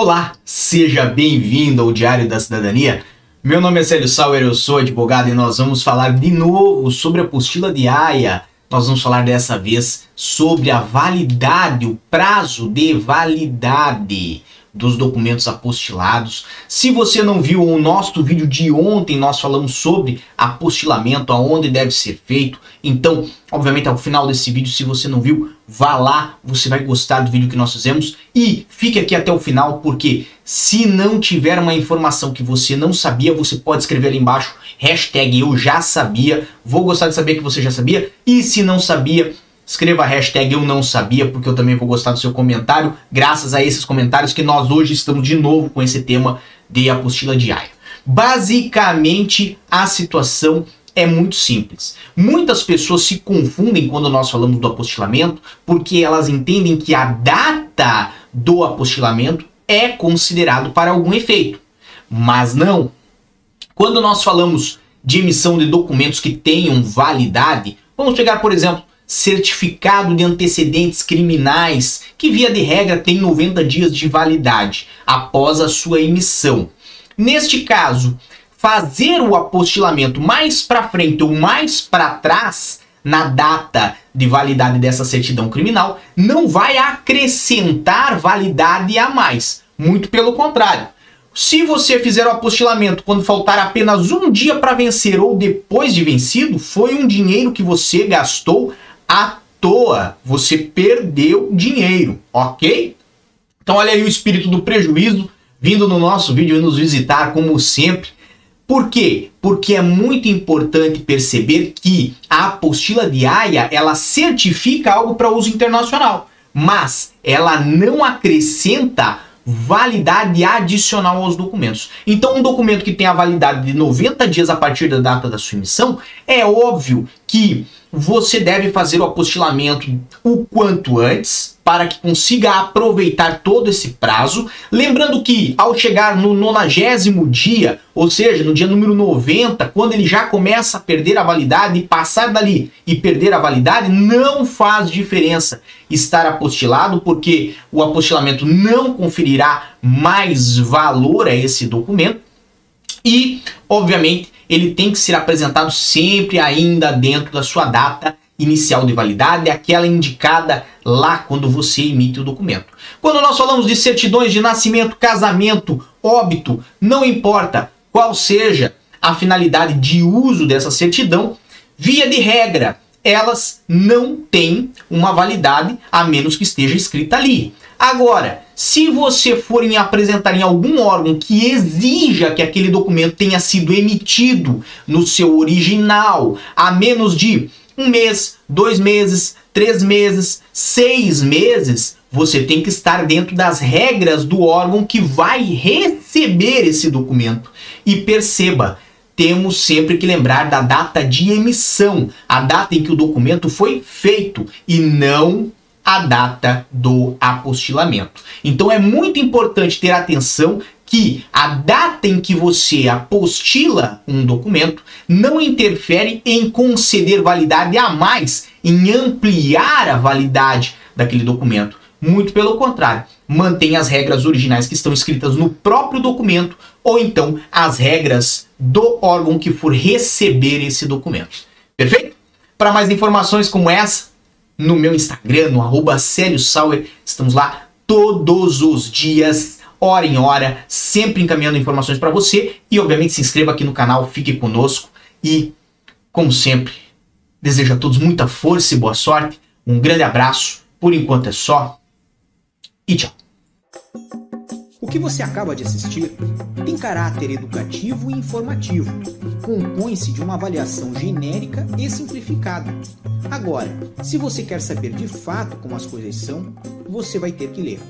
Olá, seja bem-vindo ao Diário da Cidadania. Meu nome é Célio Sauer, eu sou advogado e nós vamos falar de novo sobre a apostila de AIA. Nós vamos falar dessa vez sobre a validade, o prazo de validade dos documentos apostilados. Se você não viu o nosso vídeo de ontem, nós falamos sobre apostilamento, aonde deve ser feito. Então, obviamente, ao final desse vídeo, se você não viu, vá lá, você vai gostar do vídeo que nós fizemos e fique aqui até o final, porque se não tiver uma informação que você não sabia, você pode escrever ali embaixo, hashtag eu já sabia, vou gostar de saber que você já sabia, e se não sabia, Escreva a hashtag eu não sabia, porque eu também vou gostar do seu comentário, graças a esses comentários que nós hoje estamos de novo com esse tema de apostila diária. Basicamente, a situação é muito simples. Muitas pessoas se confundem quando nós falamos do apostilamento, porque elas entendem que a data do apostilamento é considerado para algum efeito. Mas não. Quando nós falamos de emissão de documentos que tenham validade, vamos pegar, por exemplo, certificado de antecedentes criminais, que via de regra tem 90 dias de validade após a sua emissão. Neste caso, fazer o apostilamento mais para frente ou mais para trás na data de validade dessa certidão criminal não vai acrescentar validade a mais. Muito pelo contrário. Se você fizer o apostilamento quando faltar apenas um dia para vencer ou depois de vencido, foi um dinheiro que você gastou à toa. Você perdeu dinheiro, ok? Então olha aí o espírito do prejuízo vindo no nosso vídeo e nos visitar como sempre. Por quê? Porque é muito importante perceber que a apostila de AIA, ela certifica algo para uso internacional, mas ela não acrescenta validade adicional aos documentos. Então, um documento que tem a validade de 90 dias a partir da data da sua emissão, é óbvio que você deve fazer o apostilamento o quanto antes para que consiga aproveitar todo esse prazo. Lembrando que ao chegar no nonagésimo dia, ou seja, no dia número 90, quando ele já começa a perder a validade, passar dali e perder a validade, não faz diferença estar apostilado, porque o apostilamento não conferirá mais valor a esse documento. E, obviamente, ele tem que ser apresentado sempre ainda dentro da sua data inicial de validade, aquela indicada lá quando você emite o documento. Quando nós falamos de certidões de nascimento, casamento, óbito, não importa qual seja a finalidade de uso dessa certidão, via de regra, elas não têm uma validade a menos que esteja escrita ali. Agora, se você for em apresentar em algum órgão que exija que aquele documento tenha sido emitido no seu original há menos de um mês, dois meses, três meses, seis meses, você tem que estar dentro das regras do órgão que vai receber esse documento. E perceba, temos sempre que lembrar da data de emissão, a data em que o documento foi feito e não a data do apostilamento. Então é muito importante ter atenção que a data em que você apostila um documento não interfere em conceder validade a mais, em ampliar a validade daquele documento. Muito pelo contrário, mantém as regras originais que estão escritas no próprio documento ou então as regras do órgão que for receber esse documento. Perfeito? Para mais informações como essa, no meu Instagram, no arroba. Estamos lá todos os dias, hora em hora, sempre encaminhando informações para você. E obviamente se inscreva aqui no canal, fique conosco. E, como sempre, desejo a todos muita força e boa sorte. Um grande abraço. Por enquanto é só. E tchau. O que você acaba de assistir tem caráter educativo e informativo. Compõe-se de uma avaliação genérica e simplificada. Agora, se você quer saber de fato como as coisas são, você vai ter que ler.